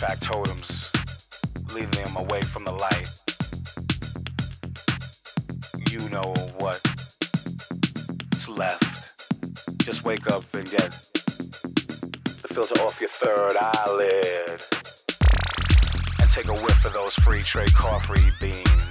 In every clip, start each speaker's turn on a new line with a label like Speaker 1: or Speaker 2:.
Speaker 1: factotums totems, leading them away from the light. You know what's left. Just wake up and get the filter off your third eyelid. And take a whiff of those free trade coffee beans.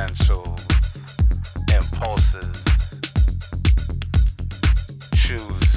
Speaker 1: essentials, impulses, choose.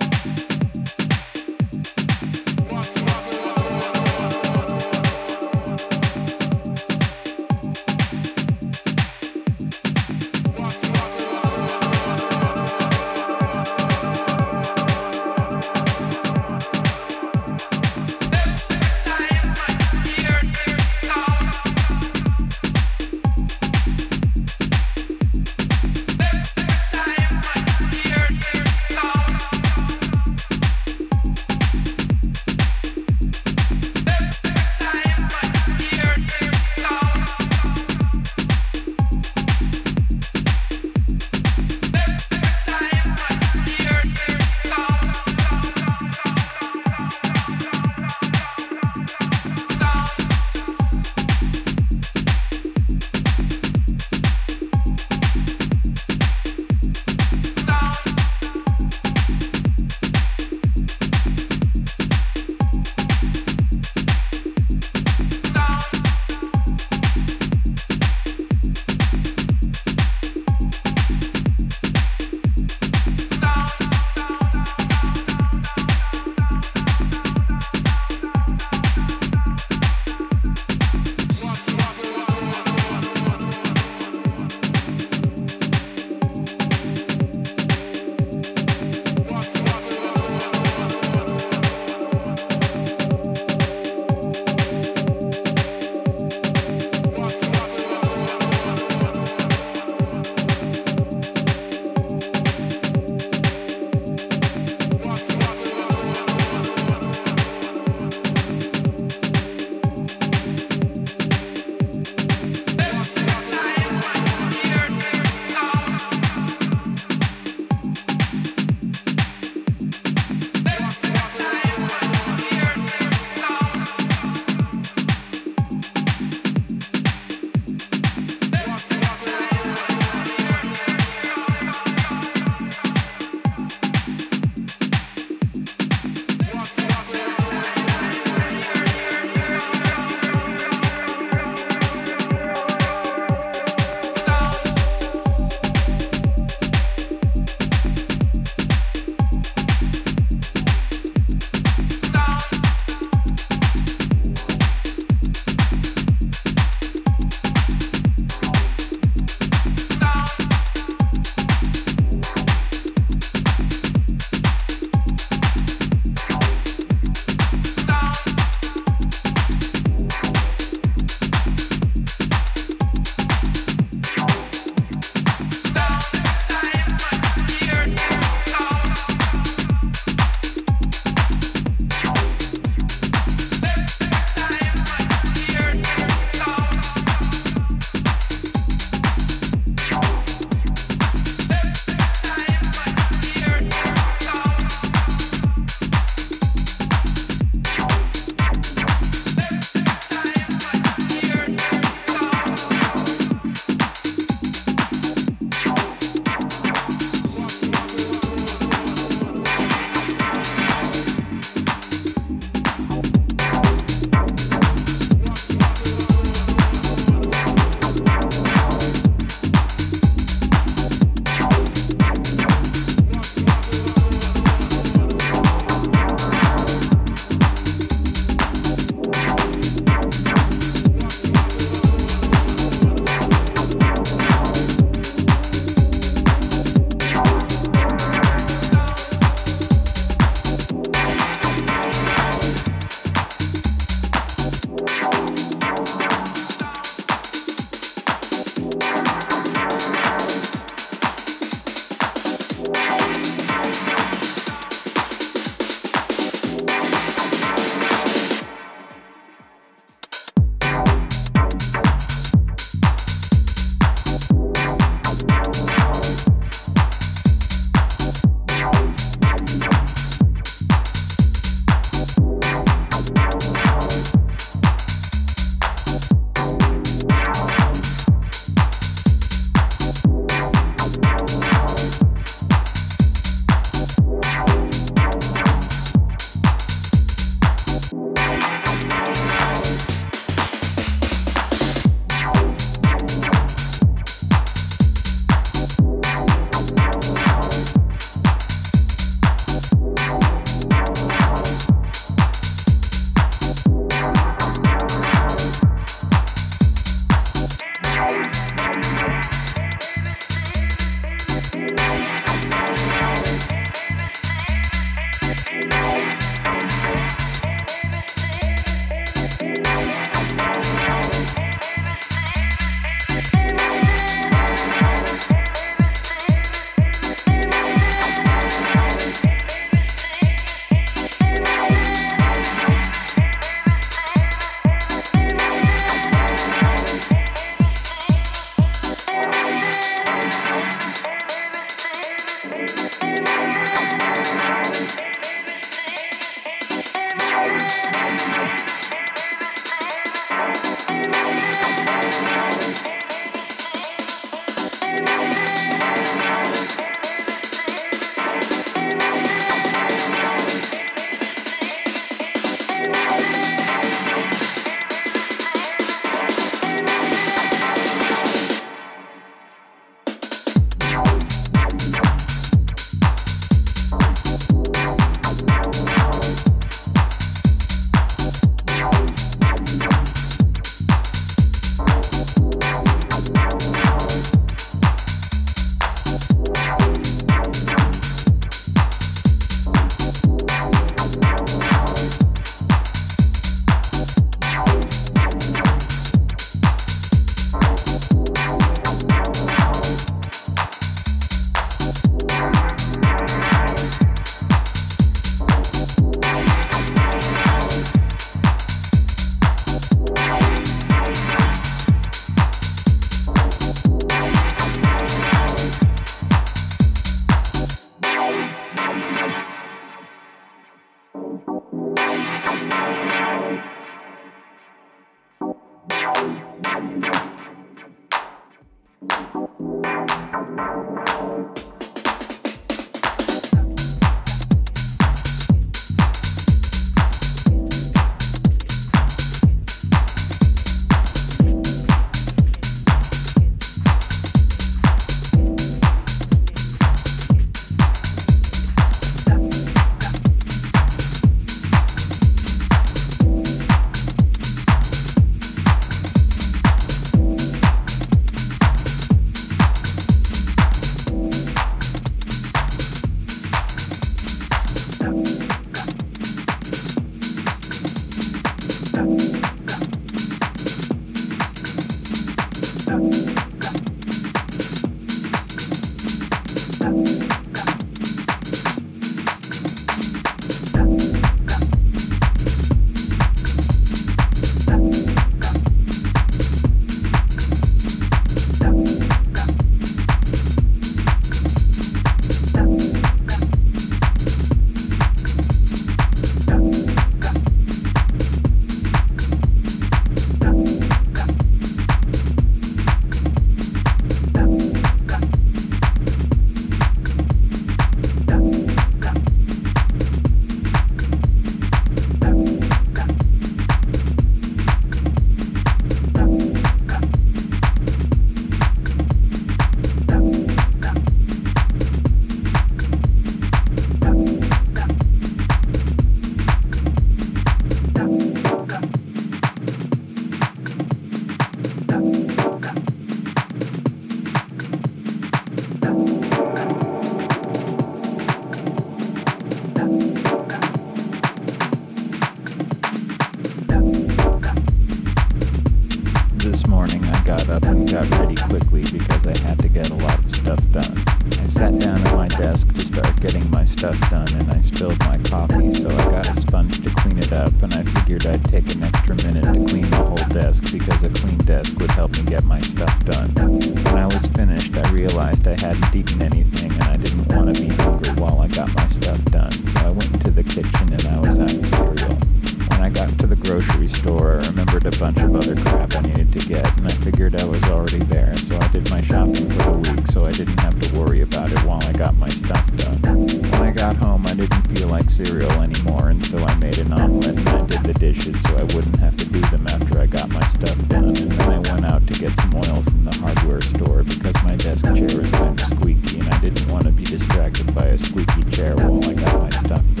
Speaker 2: ordered a bunch of other crap I needed to get, and I figured I was already there, so I did my shopping for the week so I didn't have to worry about it while I got my stuff done. When I got home, I didn't feel like cereal anymore, and so I made an omelet and I did the dishes so I wouldn't have to do them after I got my stuff done, and then I went out to get some oil from the hardware store because my desk chair was kind of squeaky and I didn't want to be distracted by a squeaky chair while I got my stuff done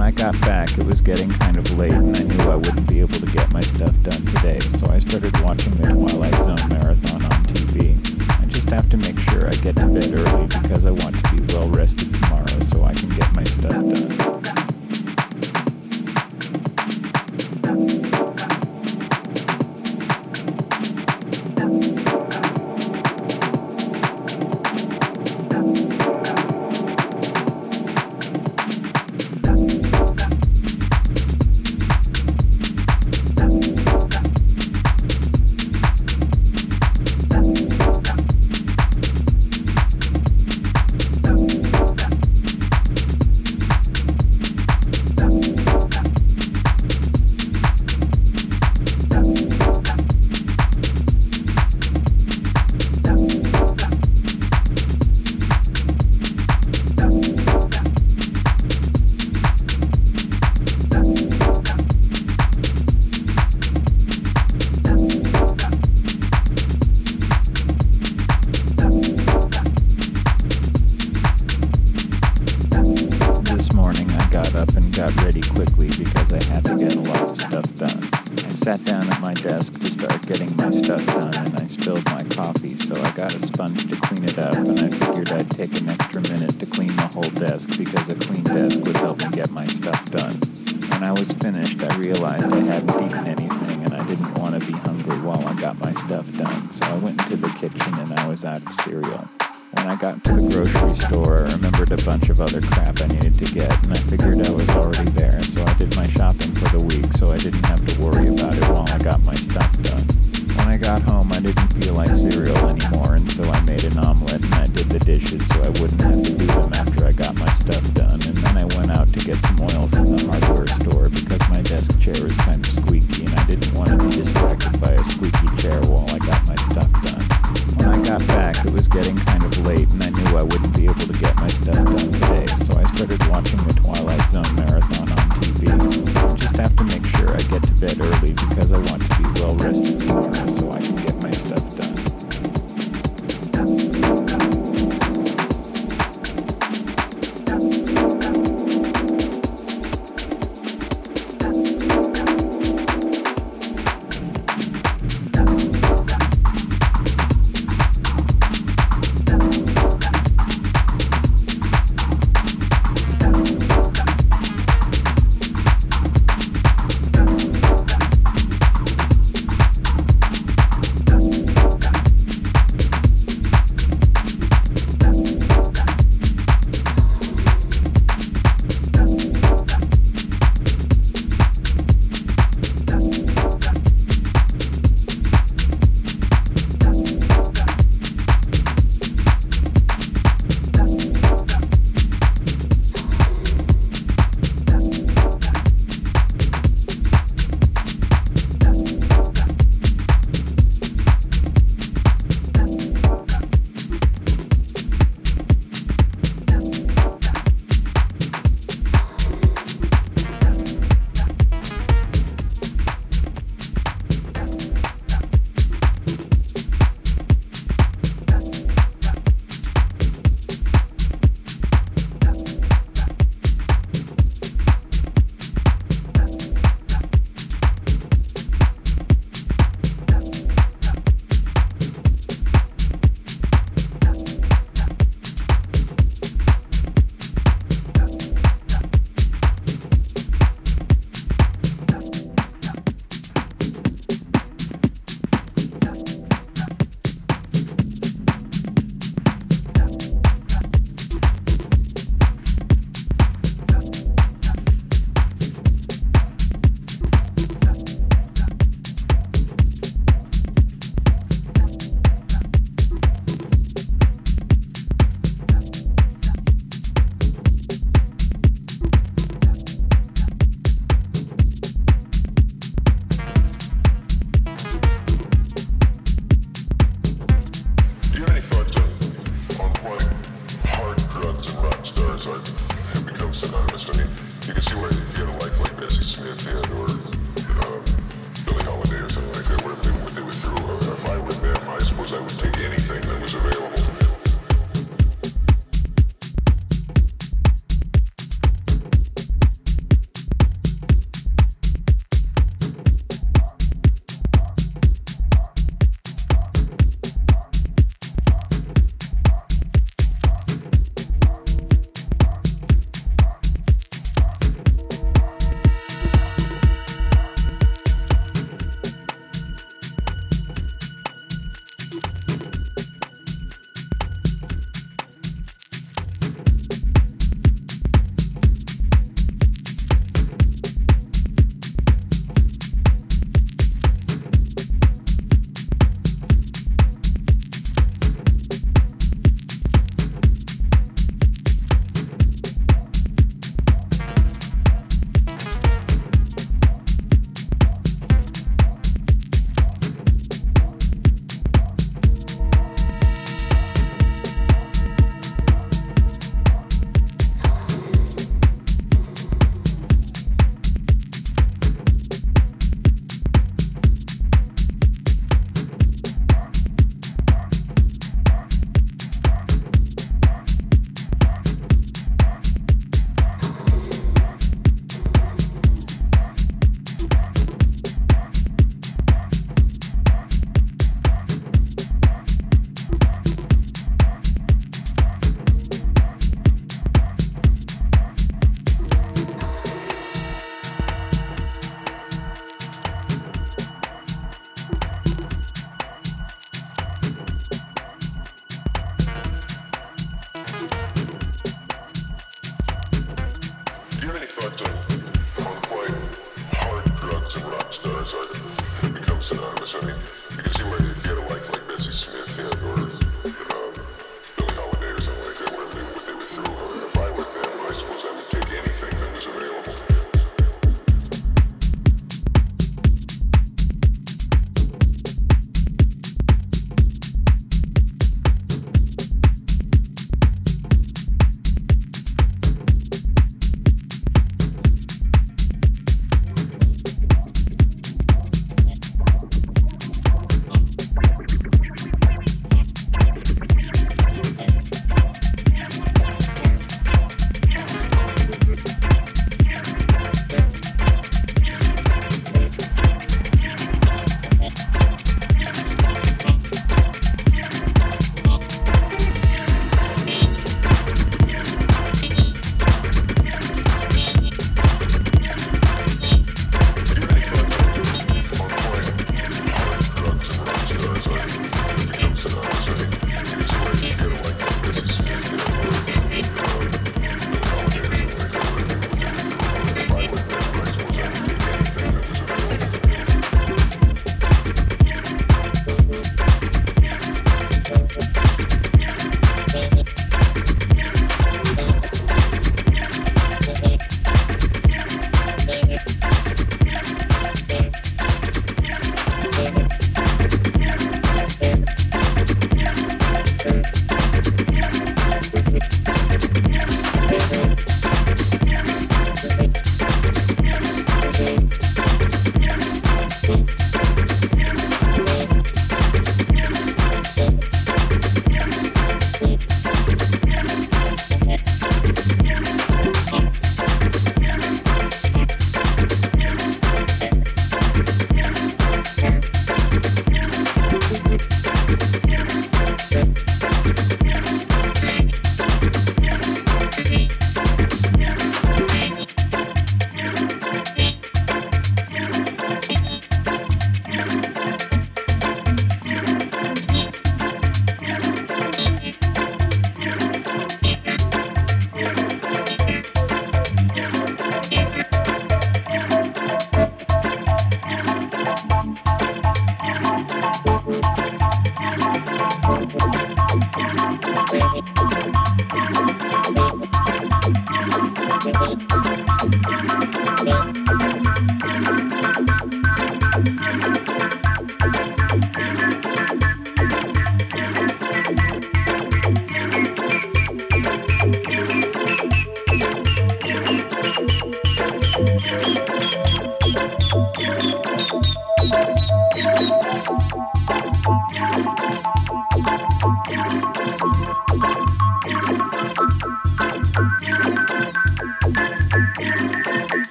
Speaker 2: when I got back, it was getting kind of late, and I knew I wouldn't be able to get my stuff done today, so I started watching the Twilight Zone marathon on TV. I just have to make sure I get to bed early because I want to be well rested tomorrow so I can get my stuff done. stuff done, so I went into the kitchen and I was out of cereal. When I got to the grocery store, I remembered a bunch of other crap I needed to get, and I figured I was already there, so I did my shopping for the week so I didn't have to worry about it while I got my stuff done. I got home, I didn't feel like cereal anymore, and so I made an omelet and I did the dishes so I wouldn't have to do them after I got my stuff done. And then I went out to get some oil from the hardware store because my desk chair is kind of squeaky and I didn't want to be distracted by a squeaky chair while I got my stuff done. When I got back, it was getting kind of late and I knew I wouldn't be able to get my stuff done today, so I started watching the Twilight Zone marathon on TV. Just have to make sure I get to bed early because I want to be well rested.